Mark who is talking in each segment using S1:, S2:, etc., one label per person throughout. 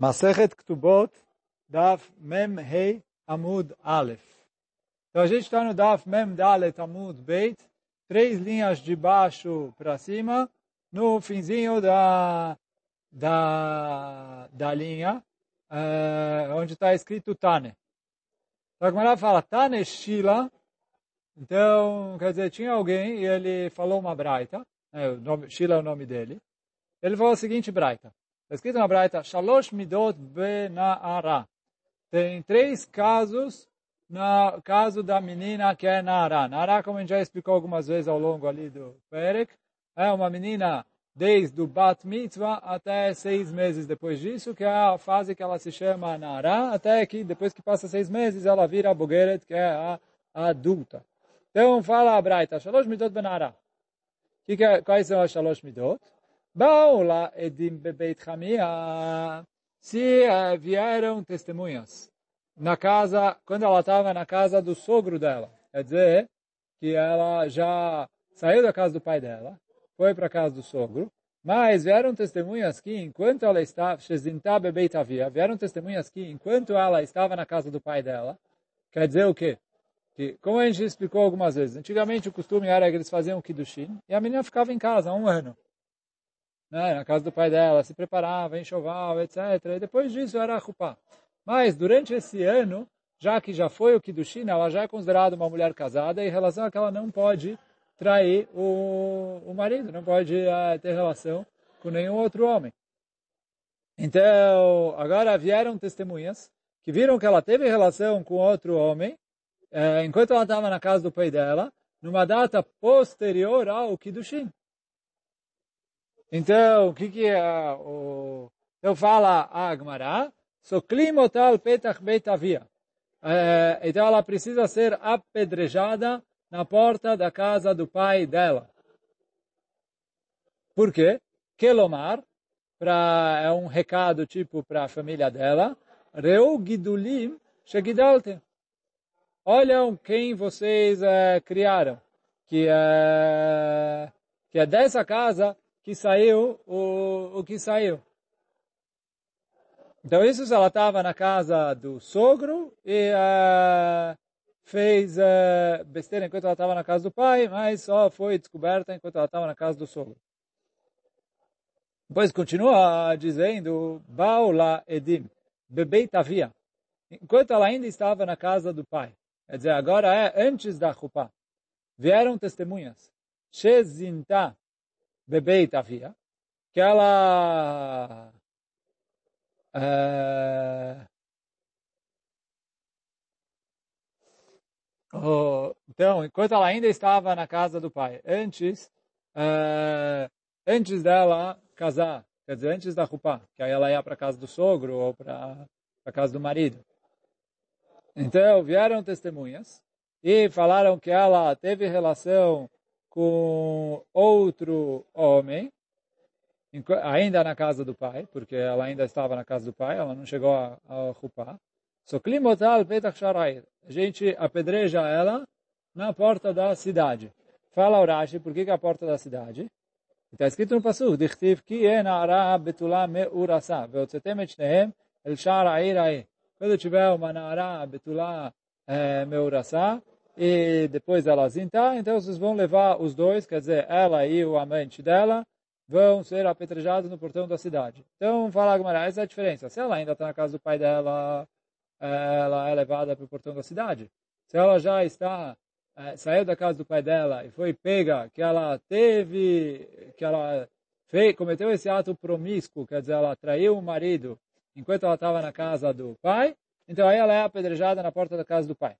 S1: Masechet Ktubot, Daf Mem Hei Amud Aleph. Então a gente está no Daf Mem Dalet Amud Beit, três linhas de baixo para cima, no finzinho da, da, da linha, uh, onde está escrito Tane. Então a Gemara fala Tane Shila, então, quer dizer, tinha alguém e ele falou uma braita, né, o nome, Shila é o nome dele, ele falou o seguinte braita, Está escrito na Braita, Shalosh midot bena'ara. Tem três casos no caso da menina que é Nara. Nara, como a gente já explicou algumas vezes ao longo ali do Perek, é uma menina desde o Bat Mitzvah até seis meses depois disso, que é a fase que ela se chama Nara, até que depois que passa seis meses ela vira a Bogeret, que é a, a adulta. Então fala a Braita, Shalosh midot bena'ara. Que que é, quais são as Shalosh midot? Baú lá Edim Bebeit Hamia, se uh, vieram testemunhas na casa, quando ela estava na casa do sogro dela, quer dizer que ela já saiu da casa do pai dela, foi para a casa do sogro, mas vieram testemunhas que enquanto ela estava, vieram testemunhas que enquanto ela estava na casa do pai dela, quer dizer o quê? Que, como a gente explicou algumas vezes, antigamente o costume era que eles faziam o Kiddushin e a menina ficava em casa um ano né, na casa do pai dela, se preparava, enxoval, etc. E depois disso era a Rupá. Mas durante esse ano, já que já foi o Kiddushin, ela já é considerada uma mulher casada em relação a que ela não pode trair o, o marido, não pode uh, ter relação com nenhum outro homem. Então, agora vieram testemunhas que viram que ela teve relação com outro homem eh, enquanto ela estava na casa do pai dela, numa data posterior ao Kiddushin. Então, o que que é o... Então fala a Agmará, Soklimotal petach beitavia. É, então ela precisa ser apedrejada na porta da casa do pai dela. Por quê? Kelomar, pra, é um recado tipo para a família dela, Reu Gidulim Shegidalte. Olham quem vocês é, criaram, que é, que é dessa casa que saiu o, o que saiu. Então isso ela estava na casa do sogro e uh, fez uh, besteira enquanto ela estava na casa do pai, mas só foi descoberta enquanto ela estava na casa do sogro. Depois continua dizendo, Baula Edim, Bebeit Avia, enquanto ela ainda estava na casa do pai. Quer dizer, agora é antes da Chupá. Vieram testemunhas. Shezinta, Bebeit havia, que ela é, oh, então, enquanto ela ainda estava na casa do pai, antes, é, antes dela casar, quer dizer, antes da Rupá, que aí ela ia para a casa do sogro ou para a casa do marido. Então, vieram testemunhas e falaram que ela teve relação com outro homem, ainda na casa do pai, porque ela ainda estava na casa do pai, ela não chegou a, a Rupá. Soklimotal petach sharair. A gente apedreja ela na porta da cidade. Fala Urashi, por que, que é a porta da cidade? Está escrito no Pasuk, Dichtiv ki en ara betula me'urasa, ve'otzetem et shnehem el shar ha'ir Quando tiver uma nara betula eh, me'urasa, e depois ela zintar, então vocês vão levar os dois, quer dizer, ela e o amante dela, vão ser apedrejados no portão da cidade. Então, fala Gamara, essa é a diferença. Se ela ainda está na casa do pai dela, ela é levada para o portão da cidade. Se ela já está, é, saiu da casa do pai dela e foi pega, que ela teve, que ela fez, cometeu esse ato promíscuo, quer dizer, ela traiu o marido enquanto ela estava na casa do pai, então aí ela é apedrejada na porta da casa do pai.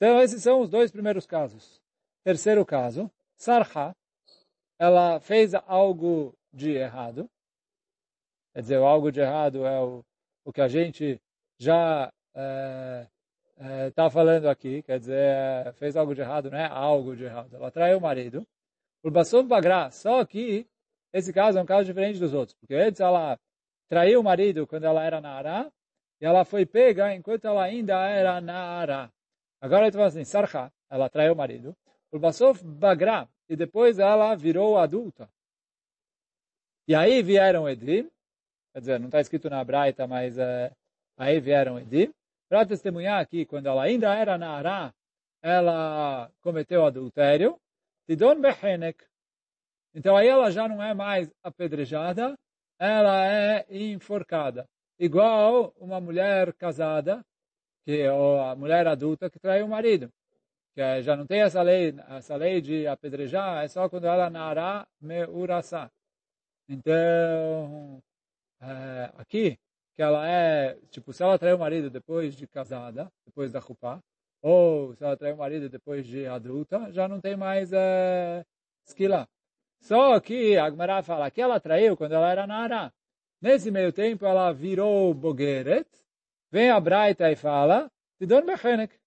S1: Então, esses são os dois primeiros casos. Terceiro caso, Sarha, ela fez algo de errado. Quer dizer, algo de errado é o, o que a gente já está é, é, tá falando aqui. Quer dizer, é, fez algo de errado, não é algo de errado. Ela traiu o marido. Por Bassov Bagra, só que esse caso é um caso diferente dos outros. Porque antes ela traiu o marido quando ela era na Ará, e ela foi pega enquanto ela ainda era na Ará. Agora ele fala assim, Sarha, ela traiu o marido. O Basof Bagra, e depois ela virou adulta. E aí vieram Edrim, quer dizer, não está escrito na Braita, mas é, aí vieram Edim, para testemunhar que quando ela ainda era na Ará, ela cometeu adultério, Tidon Behenek. Então aí ela já não é mais apedrejada, ela é enforcada. Igual uma mulher casada, que ou a mulher adulta que traiu o marido. Que já não tem essa lei, essa lei de apedrejar, é só quando ela nará meurasá. Então, é, aqui, que ela é, tipo, se ela traiu o marido depois de casada, depois da chupá, ou se ela traiu o marido depois de adulta, já não tem mais é, esquila. Só que a Agmará fala que ela traiu quando ela era Nara. Nesse meio tempo ela virou Bogeret, vem a Braita e fala, Tidon Bechenek.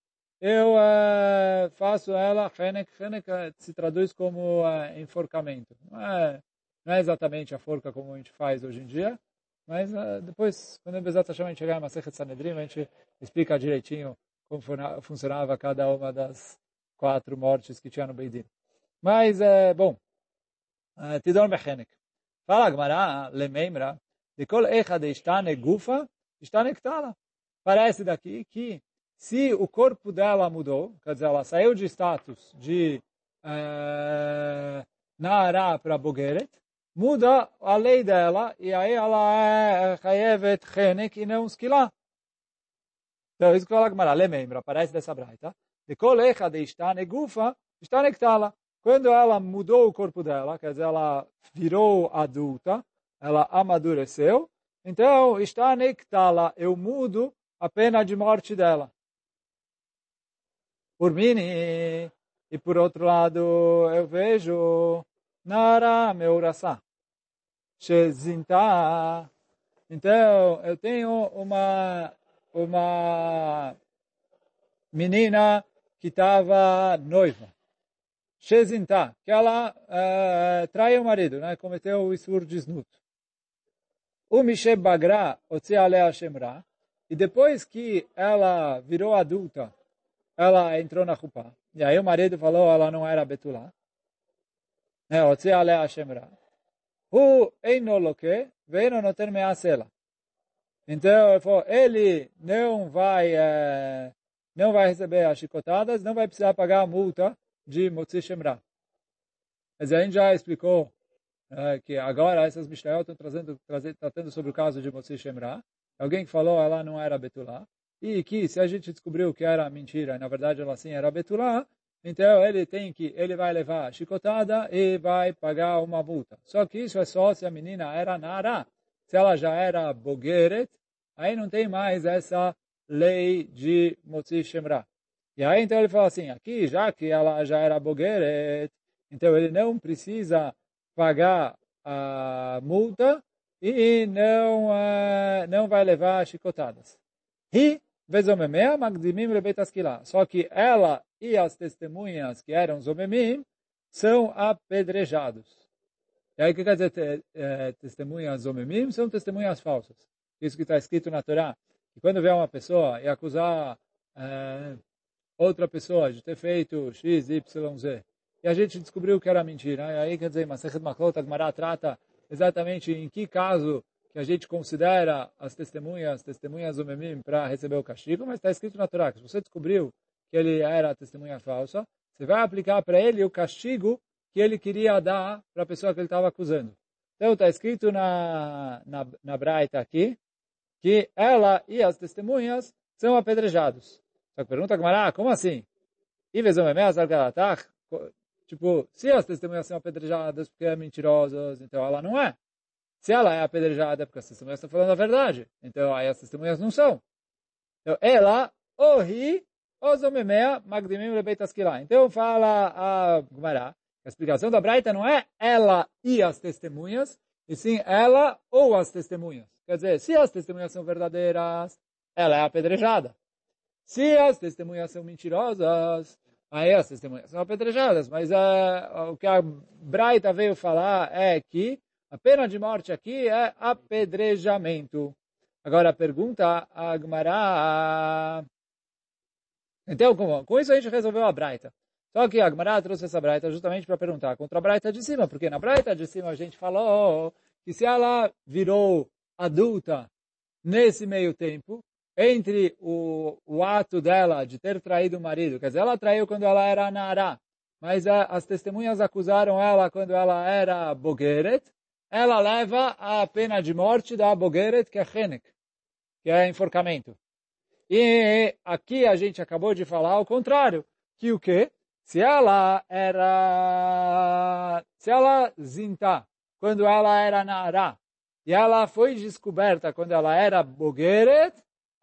S1: Eu uh, faço ela, Henek, Henek uh, se traduz como uh, enforcamento. Não é, não é exatamente a forca como a gente faz hoje em dia, mas uh, depois, quando o Bezat Hashem a gente chegar em Masechet Sanedrim, a gente explica direitinho como funcionava cada uma das quatro mortes que tinha no Beidin. Mas, é, bom, Tidon Mechenek. Fala Gmará, Lemeimra, de kol echa de istane gufa, istane ktala. Parece daqui que se o corpo dela mudou, quer dizer, ela saiu de status de é, Naara para Bogeret, muda a lei dela e aí ela é Chayevet Chenek e não Skila. Então, isso que fala Gemara, lembra, aparece dessa braita. De colecha de estane gufa, estane ktala. Quando ela mudou o corpo dela, quer dizer, ela virou adulta, ela amadureceu, então, estane ktala, eu mudo a pena de morte dela. Por mim, e por outro lado, eu vejo Nara Meurasá. Shezinta. Então, eu tenho uma uma menina que estava noiva. Shezinta, que ela uh, traiu o marido, né? cometeu o isur de snuto. O Mishe Bagra, Alea Shemra, e depois que ela virou adulta, ela entrou na chupa. E aí o marido falou ela não era betulá. É, Alea Shemra. O Einoloke, veio no ter measela. Então, ele não vai, é, não vai receber as chicotadas, não vai precisar pagar a multa de Motzi Shemra. Mas a gente já explicou é, que agora essas Mishnayot estão trazendo, trazendo, tratando sobre o caso de Motzi Shemra. Alguém que falou ela não era Betulá. E que se a gente descobriu que era mentira, na verdade ela sim era Betulá, então ele tem que, ele vai levar a chicotada e vai pagar uma multa. Só que isso é só se a menina era Nara se ela já era Bogeret, aí não tem mais essa lei de Motzi Shemra. E aí então ele fala assim, aqui já que ela já era Bogeret, então ele não precisa pagar a multa e não, uh, não vai levar chicotadas. E Vezomemea Magdimim Rebetaskila. Só que ela e as testemunhas que eram Zomemim são apedrejados. E aí o que quer dizer é, testemunhas homemim? São testemunhas falsas. Isso que está escrito na Torá. Que quando vê uma pessoa e acusar é, outra pessoa de ter feito X, Y, Z, e a gente descobriu que era mentira. E aí quer dizer, Masechet Maklot, Agmará trata exatamente em que caso que a gente considera as testemunhas, testemunhas homemim, para receber o castigo, mas está escrito na Torá que se você descobriu que ele era testemunha falsa, você vai aplicar para ele o castigo que ele queria dar para a pessoa que ele estava acusando. Então está escrito na, na, na Braita aqui que ela e as testemunhas são apedrejados. Só que pergunta a como assim? Tipo, se as testemunhas são apedrejadas porque é mentirosas, então ela não é. Se ela é apedrejada porque as testemunhas estão falando a verdade, então aí as testemunhas não são. Então, ela, ori, ozomemea, magdimim lebeitasquilá. Então fala a Gumará, a explicação da Braita não é ela e as testemunhas, e sim ela ou as testemunhas. Quer dizer, se as testemunhas são verdadeiras, ela é apedrejada. Se as testemunhas são mentirosas, aí as testemunhas são apedrejadas. Mas uh, o que a Braita veio falar é que a pena de morte aqui é apedrejamento. Agora a pergunta a Agmará. Então, com, com isso a gente resolveu a Braita. Só que a Agmará trouxe essa braita justamente para perguntar contra a braita de cima, porque na braita de cima a gente falou que se ela virou adulta nesse meio tempo, entre o, o ato dela de ter traído o marido, quer dizer, ela traiu quando ela era Nará, mas a, as testemunhas acusaram ela quando ela era Bogeret, ela leva a pena de morte da Bogeret, que é Henek, que é enforcamento. E aqui a gente acabou de falar o contrário, que o quê? Se ela era, se ela zinta quando ela era Nará, e ela foi descoberta quando ela era Bogeret,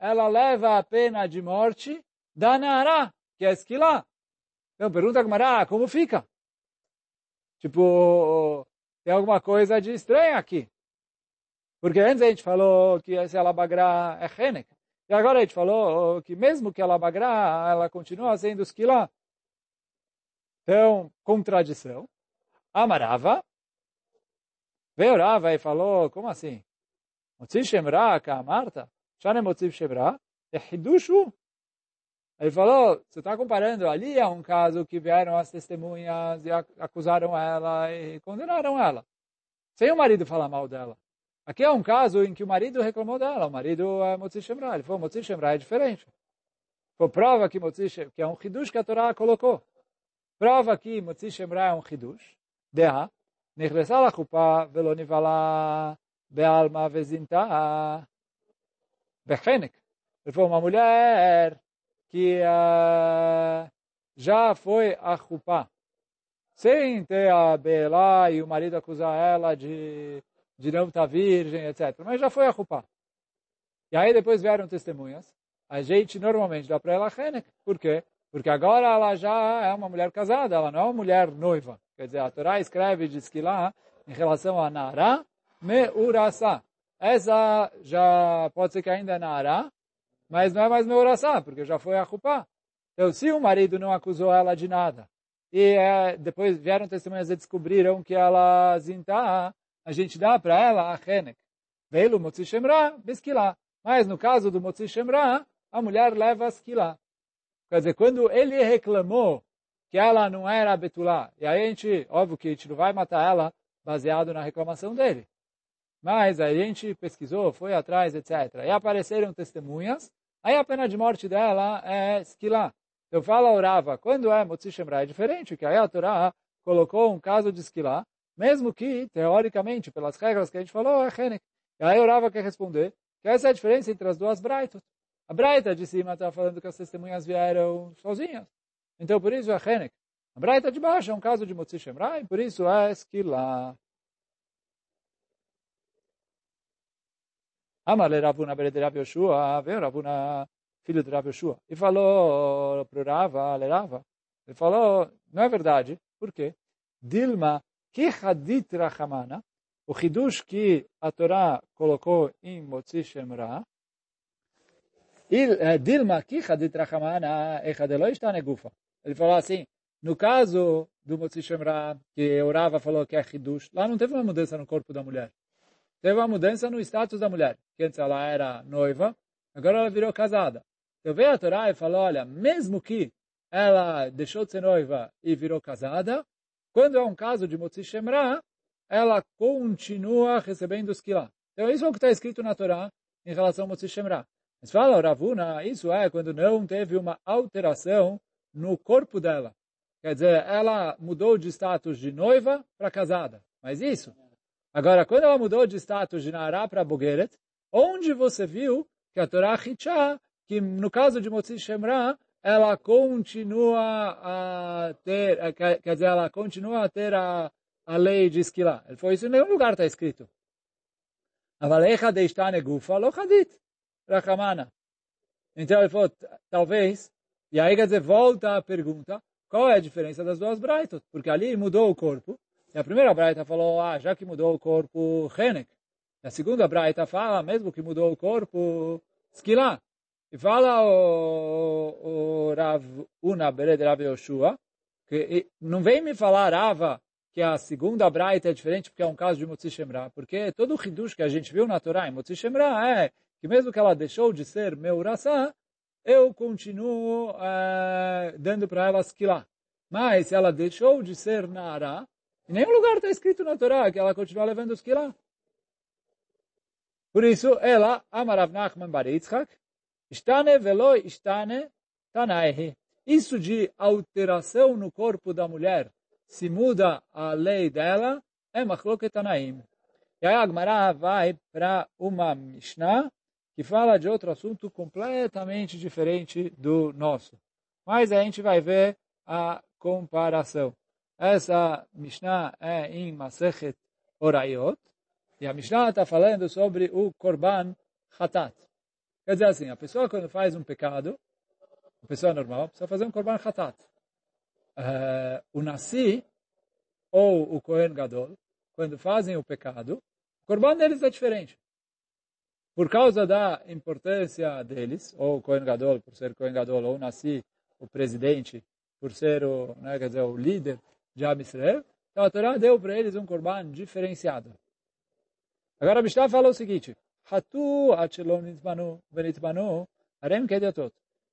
S1: ela leva a pena de morte da Nará, que é esquilá. Então pergunta a como fica? Tipo, tem alguma coisa de estranho aqui. Porque antes a gente falou que esse alabagrá é Henek. E agora a gente falou que mesmo que ela alabagrá, ela continua sendo esquilá. Então, contradição. Amarava. Veio Rava e falou, como assim? Motzi Shemra, Marta? Shanemotziv Shebra, é Hidushu. Ele falou, oh, você está comparando, ali é um caso que vieram as testemunhas e acusaram ela e condenaram ela. Sem o marido falar mal dela. Aqui é um caso em que o marido reclamou dela. O marido é Motzi Shemra. Ele falou, Motzi Shemra é diferente. Foi prova que Motzi Shemra, que é um Hidush que a Torá colocou. Prova que Motzi Shemra é um Hidush. Derra. Nechlesala chupá velonivala bealma vezinta Bechenek. Ele falou, uma mulher que uh, já foi a chupá, sem ter a Bela e o marido acusar ela de, de não estar virgem, etc. Mas já foi a chupá. E aí depois vieram testemunhas. A gente normalmente dá para ela Henek. Por quê? Porque agora ela já é uma mulher casada, ela não é uma mulher noiva. Quer dizer, a Torá escreve, diz que lá, em relação a Nará, Meurasá. Essa já pode ser que ainda é Nara, mas não é mais Meurassá, porque já foi a culpa. Então, se o marido não acusou ela de nada, e é, depois vieram testemunhas e descobriram que ela zinta, a gente dá para ela a Henek. Veio Motzi Shemra, Beskilá. Mas no caso do Motzi Shemra, a mulher leva a Skilá. Quer dizer, quando ele reclamou que ela não era Betulá, e aí a gente, óbvio que a gente não vai matar ela baseado na reclamação dele. Mas a gente pesquisou, foi atrás, etc. E apareceram testemunhas Aí a pena de morte dela é esquilá. Eu falo orava, quando é Motzi Shemra é diferente, que aí a Torá colocou um caso de esquilá, mesmo que, teoricamente, pelas regras que a gente falou, é Henek. E aí orava quer responder que essa é a diferença entre as duas braitas. A braita de cima está falando que as testemunhas vieram sozinhas. Então, por isso é Henek. A braita de baixo é um caso de Motzi Shemra, e por isso é esquilá. Amale Ravuna Bere de Rav Yoshua, veio Ravuna, filho de Rav Yoshua, e falou para o Rava, Rava, ele falou, não é verdade, por quê? Dilma, que hadit rachamana, o hidush que a Torá colocou em Motzi Shemra, Dilma, que hadit rachamana, echadelo negufa. Ele falou assim, no caso do Motzi Shemra, que o Rava falou que é hidush, lá não teve uma mudança no corpo da mulher teve uma mudança no status da mulher. Que antes ela era noiva, agora ela virou casada. Eu veio a Torá e falou, olha, mesmo que ela deixou de ser noiva e virou casada, quando é um caso de Motzi Shemra, ela continua recebendo os quilá. Então isso é o que está escrito na Torá em relação ao Motzi Shemra. Mas fala, Ravuna, isso é quando não teve uma alteração no corpo dela. Quer dizer, ela mudou de status de noiva para casada. Mas isso, Agora, quando ela mudou de status de Nará para Bogeret, onde você viu que a Torá Hichá, que no caso de Motzi Shemra, ela continua a ter, eh, quer dizer, ela continua a ter a, a lei de Esquilá. Ele falou, isso em nenhum lugar está escrito. Gufa rachamana. Então ele falou, talvez, e aí quer dizer, volta a pergunta, qual é a diferença das duas braitas? Porque ali mudou o corpo, e a primeira Braita falou, ah, já que mudou o corpo, Henek. E a segunda Braita fala, mesmo que mudou o corpo, Skilá. E fala o, o Rav Una Bered Rav Yoshua, que não vem me falar, Rava, que a segunda Braita é diferente porque é um caso de Motzi Shemra, porque todo o Hidush que a gente viu na Torá em Motzi Shemra é que mesmo que ela deixou de ser Meurassá, eu continuo é, dando para ela Skilá. Mas se ela deixou de ser Nara, em nenhum lugar está escrito na Torá que ela continua levando os quilá. Por isso, ela, Amarav Nachman Bar Yitzchak, Istane velo istane tanaihi. Isso de alteração no corpo da mulher, se muda a lei dela, é machloket tanaim. E aí a Agmará vai para uma Mishnah que fala de outro assunto completamente diferente do nosso. Mas a gente vai ver a comparação. Essa Mishnah é em Masechet Orayot, e a Mishnah está falando sobre o Korban Hatat. Quer dizer assim, a pessoa quando faz um pecado, a pessoa normal, precisa fazer um Korban Hatat. Uh, o Nasi, ou o Kohen Gadol, quando fazem o pecado, o Korban deles é diferente. Por causa da importância deles, ou o Kohen Gadol, por ser Kohen Gadol, ou o Nasi, o presidente, por ser o, né, quer dizer, o líder de Am Israel, então a Torá deu para eles um Korban diferenciado. Agora a Mishnah fala o seguinte, Hatu achelon nitmanu venitmanu harem kediatot.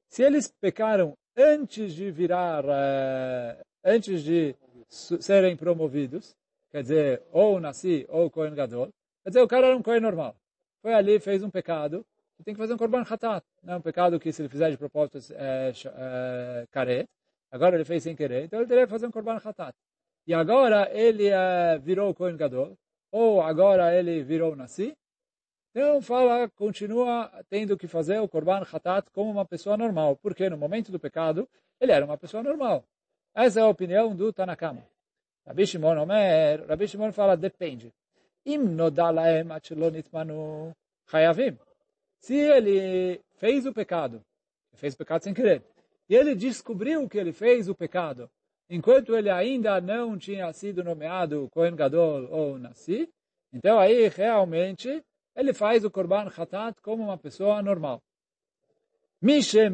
S1: Se eles pecaram antes de virar, uh, antes de serem promovidos, quer dizer, ou nasci ou Kohen Gadol, quer dizer, o cara era um Kohen normal. Foi ali, fez um pecado, tem que fazer um Korban Hatat. Não é um pecado que se ele fizer de propósito é, é. Agora ele fez sem querer, então ele teria que fazer um Korban Hatat. E agora ele é, virou Kohen Gadol, ou agora ele virou Nassi, então fala, continua tendo que fazer o Korban Hatat como uma pessoa normal, porque no momento do pecado ele era uma pessoa normal. Essa é a opinião do Tanakama. Rabi Shimon Omer, Rabi Shimon fala, depende. Im nodalaem manu chayavim. Se ele fez o pecado, fez o pecado sem querer, e ele descobriu que ele fez o pecado, enquanto ele ainda não tinha sido nomeado Kohen Gadol ou Nassi, então aí realmente ele faz o Korban Hatat como uma pessoa normal. Mishem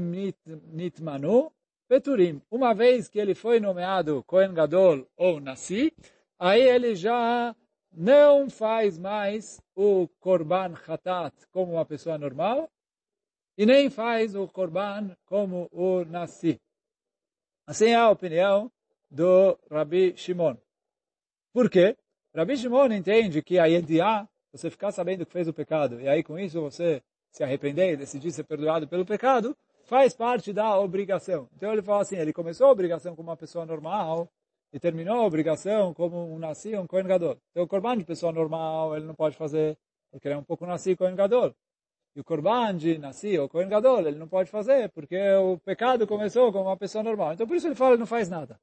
S1: Nitmanu Peturim. Uma vez que ele foi nomeado Kohen Gadol ou Nassi, aí ele já não faz mais o Korban Hatat como uma pessoa normal e nem faz o Korban como o Nassi. Assim é a opinião do Rabi Shimon. Por quê? Rabi Shimon entende que a Yediá, você ficar sabendo que fez o pecado, e aí com isso você se arrepender e decidir ser perdoado pelo pecado, faz parte da obrigação. Então ele fala assim, ele começou a obrigação como uma pessoa normal, e terminou a obrigação como um nasci, um Kohen. Então o Corban de pessoa normal, ele não pode fazer, porque ele é um pouco nasci, Kohen. E o Corban de ou Kohen Gadol, ele não pode fazer, porque o pecado começou como uma pessoa normal. Então por isso ele fala, ele não faz nada.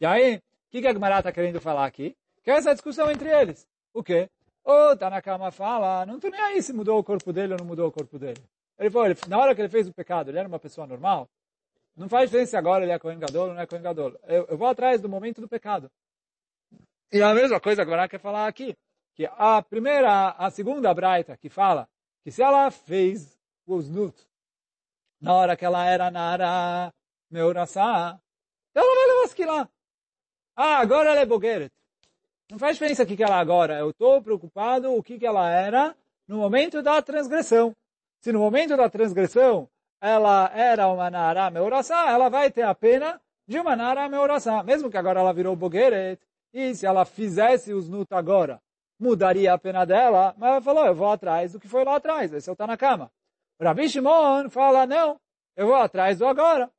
S1: E aí, o que, que a Gemara está querendo falar aqui? Que é essa discussão entre eles. O quê? O Tanakama fala, não estou nem aí se mudou o corpo dele ou não mudou o corpo dele. Ele falou, ele, na hora que ele fez o pecado, ele era uma pessoa normal. Não faz diferença agora ele é Kohen Gadol ou não é Kohen Gadol. Eu, eu, vou atrás do momento do pecado. E a mesma coisa agora quer falar aqui. Que a primeira, a segunda braita que fala que se ela fez o znut na hora que ela era Nara Meurassá, ela vai levar esquilar. Ah, agora ela é Bogeret. Não faz diferença o que, ela é agora. Eu estou preocupado o que, que ela era no momento da transgressão. Se no momento da transgressão ela era uma Nara Meurassá, ela vai ter a pena de uma Nara Meurassá. Mesmo que agora ela virou Bogeret, e se ela fizesse os Nut agora, mudaria a pena dela, mas ela falou, eu vou atrás do que foi lá atrás, esse é o Tanakama. Rabi Shimon fala, não, eu vou atrás do agora.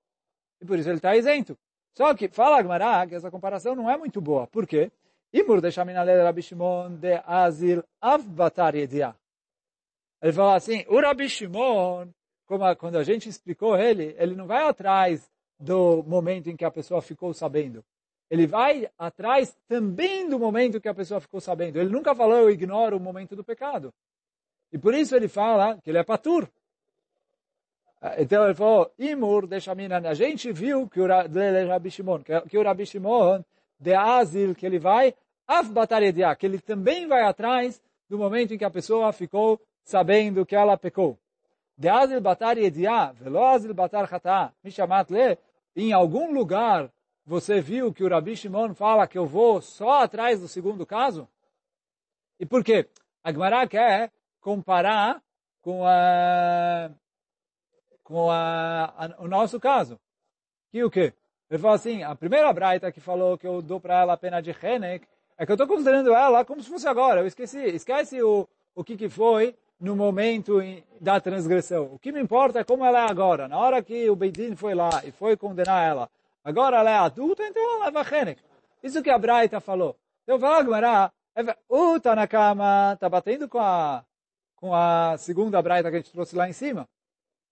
S1: E por isso ele está isento. Só que, fala Agmará, que essa comparação não é muito boa. Por quê? Imur de Rabi Shimon de Azil Avbatar. Ele fala assim, o Rabi Shimon, como a, quando a gente explicou ele, ele não vai atrás do momento em que a pessoa ficou sabendo. Ele vai atrás também do momento que a pessoa ficou sabendo. Ele nunca falou, eu ignoro o momento do pecado. E por isso ele fala que ele é patur. Ah, então ele falou, Imur de Shamina, a gente viu que o Rabi Shimon, que o Rabi Shimon de Azil, que ele vai, Af que ele também vai atrás do momento em que a pessoa ficou sabendo que ela pecou. De Azil Batar Yediah, Velo Azil Batar Chata, Mishamat Le, em algum lugar você viu que o Rabi Shimon fala que eu vou só atrás do segundo caso? E por quê? A Gemara quer comparar com a com a, a, o nosso caso. Que o quê? Ele falou assim, a primeira braita que falou que eu dou para ela a pena de Henek, é que eu estou considerando ela como se fosse agora. Eu esqueci, esquece o, o que, que foi no momento da transgressão. O que me importa é como ela é agora. Na hora que o Beidin foi lá e foi condenar ela, agora ela é adulta, então ela leva Henek. Isso que a Braita falou. Então fala, Gmará, o Tanakama está batendo com a, com a segunda Braita que a gente trouxe lá em cima,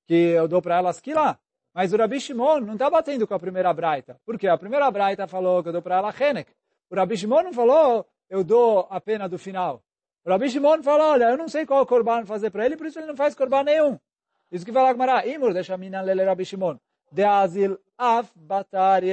S1: que eu dou para elas que lá. Mas o Rabi Shimon não está batendo com a primeira Braita. Por quê? A primeira Braita falou que eu dou para ela Henek. O Rabi Shimon não falou, eu dou a pena do final. O Rabi Shimon fala, olha, eu não sei qual corban fazer para ele, por isso ele não faz corban nenhum. Isso que fala Agmará, imur deixa mina lele Rabi Shimon. De azil af batar.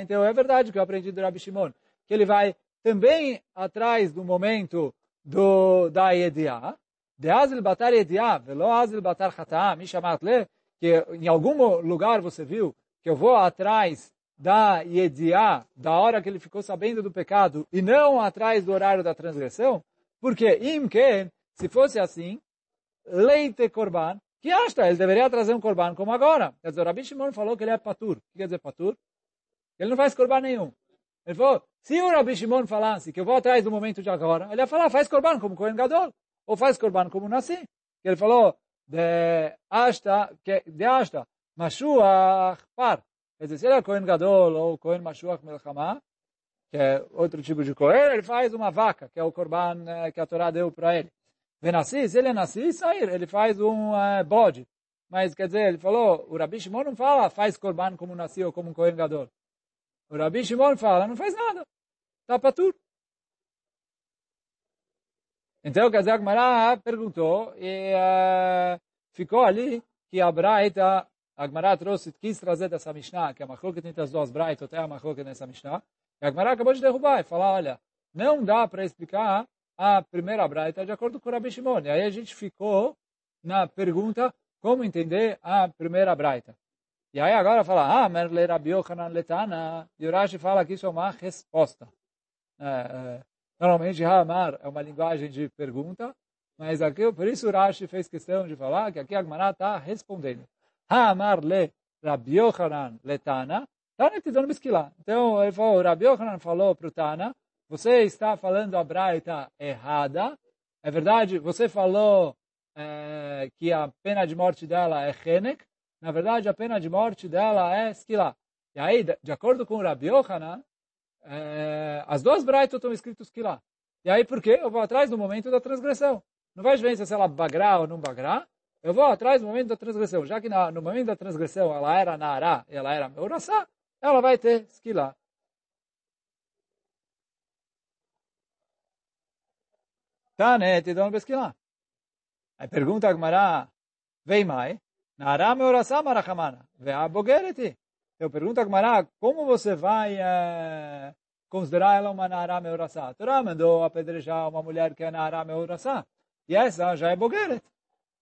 S1: Então é verdade que eu aprendi do Rabi Shimon, que ele vai também atrás do momento do, da yediah. De azil batar yediah, velo azil batar chata'a, mi shamat le, que em algum lugar você viu que eu vou atrás da yediah, da hora que ele ficou sabendo do pecado, e não atrás do horário da transgressão, porque, imken, se fosse assim, leite korban, que acha, ele deveria trazer um korban como agora. Quer dizer, o Rabi Shimon falou que ele é patur. O que quer dizer patur? Ele não faz korban nenhum. Ele falou, se o Rabi Shimon falasse que eu vou atrás do momento de agora, ele ia falar, faz korban como Kohen Gadol, ou faz korban como Nassi. Ele falou, de asta, de asta, Mashuach par. Quer dizer, se ele é Kohen Gadol ou Kohen Mashuach Melchama, que é outro tipo de Kohen, ele faz uma vaca, que é o korban eh, que a Torá deu para ele. Venassi, se ele é nasci, sair, ele faz um uh, bode. Mas, quer dizer, ele falou, o Rabi Shimon não fala, faz korban como nasci ou como um Kohen. O Rabi Shimon fala, não faz nada. Tá para tudo. Então, quer dizer, a perguntou e uh, ficou ali que a Braita, a Gmará trouxe, quis trazer dessa Mishnah, que a Machloket entre as duas Braitas, até a Machloket nessa Mishnah, e a Gmará acabou de derrubar e falar, olha, não dá para explicar a primeira Braita de acordo com o Rabi Shimon. E aí a gente ficou na pergunta como entender a primeira Braita. E aí agora fala, ah, Merle Rabi Yochanan Letana, e Rashi fala que isso é uma resposta. É, é, normalmente, Hamar é uma linguagem de pergunta, mas aqui, por isso Rashi fez questão de falar que aqui a Gemara está respondendo. Hamar le Rabi Yochanan Letana, Tana te dando Então, ele falou, Rabi Yochanan falou para o Tana, você está falando a Braita errada. É verdade, você falou é, que a pena de morte dela é Henek. Na verdade, a pena de morte dela é Skila. E aí, de acordo com o Rabi Yohanan, é, as duas Braitas estão escritas Skila. E aí, por quê? Eu vou atrás do momento da transgressão. Não vai ver se ela bagrá ou não bagrá. Eu vou atrás do momento da transgressão. Já que na, no momento da transgressão ela era Naará e ela era Meurassá, ela vai ter Skila. Tane, te dão pesquilá. Aí pergunta a Gmará, vem mai, Nará meorasá marachamana, a boguereti. Eu pergunto a Gmará, como você vai é, considerar ela uma Nará meorasá? A Torá mandou apedrejar uma mulher que é Nará meorasá, e essa já é bogueret.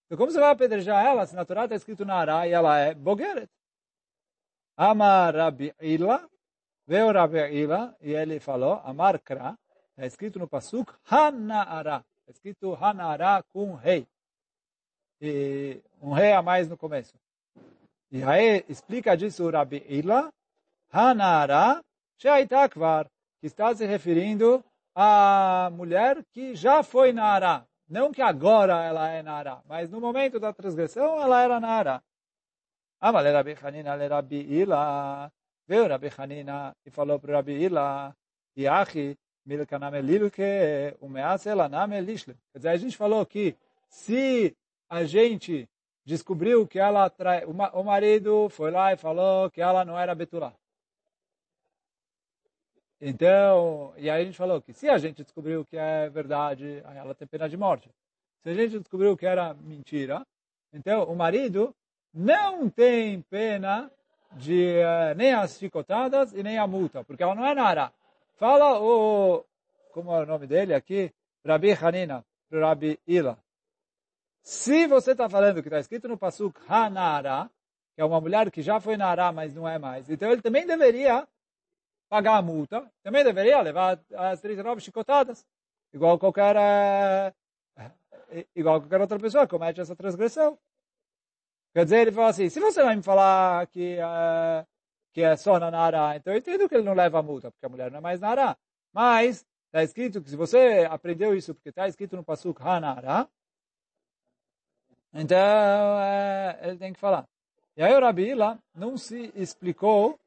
S1: Então como você vai apedrejar ela se na Torá está escrito Nará e ela é bogueret? Amar Rabi Ila, veio Rabi Ila, e ele falou, Amar Kra, Está escrito no Pasuk Hanaara. Está escrito Hanaara com rei. E um rei a mais no começo. E aí explica disso o Rabi Ila. Hanaara Sheitakvar. Que está se referindo à mulher que já foi Naara. Não que agora ela é Naara, mas no momento da transgressão ela era Naara. Amale Rabi Hanina le Rabi Ila. Veio Rabi Hanina e falou para o Rabi Ila. Yachi, Quer dizer, a gente falou que se a gente descobriu que ela trai, o marido foi lá e falou que ela não era betulá. Então, e aí a gente falou que se a gente descobriu que é verdade, ela tem pena de morte. Se a gente descobriu que era mentira, então o marido não tem pena de nem as chicotadas e nem a multa, porque ela não é nara. Fala o, como é o nome dele aqui, Rabi Hanina, Rabi Ila. Se você está falando que está escrito no Pasuk Hanara, que é uma mulher que já foi Nara, mas não é mais, então ele também deveria pagar a multa, também deveria levar as 39 chicotadas, igual qualquer, eh, igual qualquer outra pessoa que comete essa transgressão. Quer dizer, ele fala assim, se você vai me falar que uh, que é só na Nara, então eu entendo que ele não leva a multa, porque a mulher não é mais Nara. Mas, está escrito que se você aprendeu isso porque está escrito no Pasuk Hanara, então é, ele tem que falar. E aí o Rabi lá não se explicou,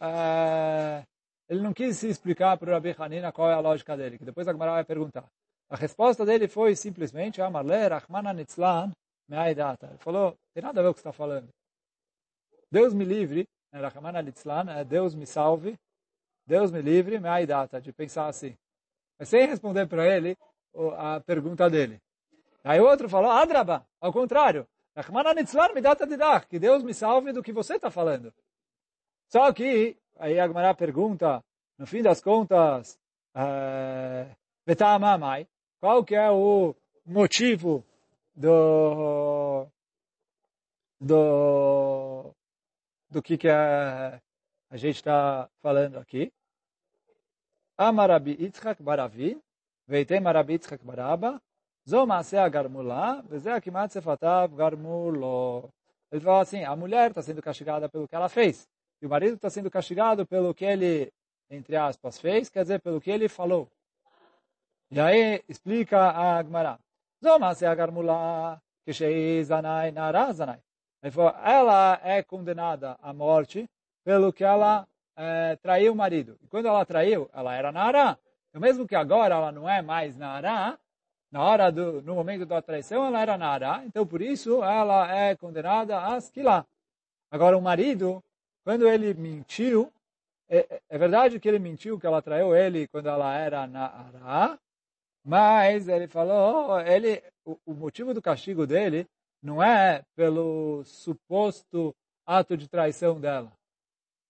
S1: é, ele não quis se explicar para o Rabi Hanina qual é a lógica dele, que depois a Gemara vai perguntar. A resposta dele foi simplesmente, Amarle Rahmana Nitzlan Me'aidata. Ele falou, tem nada a ver com o que você está falando. Deus me livre, Rahmana Nitzlan, é Deus me salve, Deus me livre, Me'aidata, de pensar assim. Mas sem responder para ele a pergunta dele. Aí o outro falou, Adraba, ao contrário, Rahmana Nitzlan me data de dar, que Deus me salve do que você está falando. Só que, aí a Gemara pergunta, no fim das contas, uh, qual que é o motivo do do do que que a, a gente está falando aqui. Amarabi Yitzchak Baravi, veitem Arabi Yitzchak Baraba, zo maaseh garmula, veze akimat sefatav garmulo. Ele fala assim, a mulher está sendo castigada pelo que ela fez, e o marido está sendo castigado pelo que ele, entre aspas, fez, quer dizer, pelo que ele falou. E aí explica a Agmará. Zoma a garmula que zanai nara zanai. Ela é condenada à morte pelo que ela é, traiu o marido. E quando ela traiu, ela era nara. Então, mesmo que agora ela não é mais nara, na hora do, no momento da traição ela era nara. Então, por isso, ela é condenada a esquilar. Agora, o marido, quando ele mentiu, é, é, verdade que ele mentiu, que ela traiu ele quando ela era nara, mas ele falou, ele, o, o motivo do castigo dele não é pelo suposto ato de traição dela.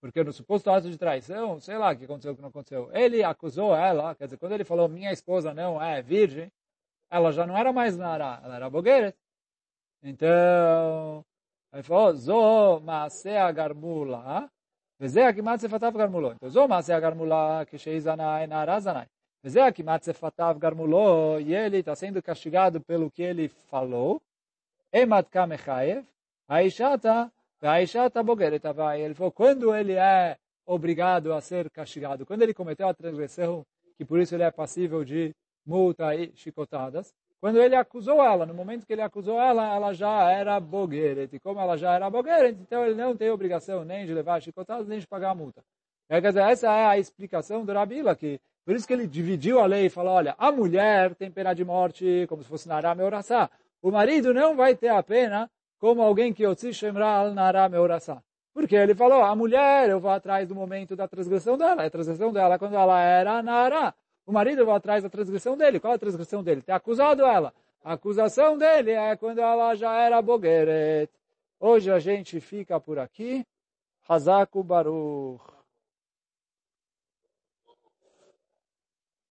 S1: Porque no suposto ato de traição, sei lá o que aconteceu, o que não aconteceu. Ele acusou ela, quer dizer, quando ele falou minha esposa não é virgem, ela já não era mais Nara, ela era bogueira. Então, ele falou, oh, Zo Masea Garmula, ah? Vezea Kimat fatav Garmulo. Então, Zo Masea Garmula, Keshei Zanai, narazanai. Vezé Vezea Kimat fatav Garmulo, e ele está sendo castigado pelo que ele falou, Emat Kamechaev, Aishata, Aishata Bogeretavai. Ele falou, quando ele é obrigado a ser castigado, quando ele cometeu a transgressão, que por isso ele é passível de multa e chicotadas, quando ele acusou ela, no momento que ele acusou ela, ela já era bogueret. E como ela já era bogueret, então ele não tem obrigação nem de levar chicotadas, nem de pagar a multa. Quer dizer, essa é a explicação do Rabila, que por isso que ele dividiu a lei e falou, olha, a mulher tem pena de morte, como se fosse Narame Orassá. O marido não vai ter a pena como alguém que Otzi Shemral Narame Orassá. Porque ele falou, a mulher, eu vou atrás do momento da transgressão dela. A transgressão dela quando ela era Nara. O marido, vou atrás da transgressão dele. Qual é a transgressão dele? Ter acusado ela. A acusação dele é quando ela já era Bogueret. Hoje a gente fica por aqui. Hazaku Baruch.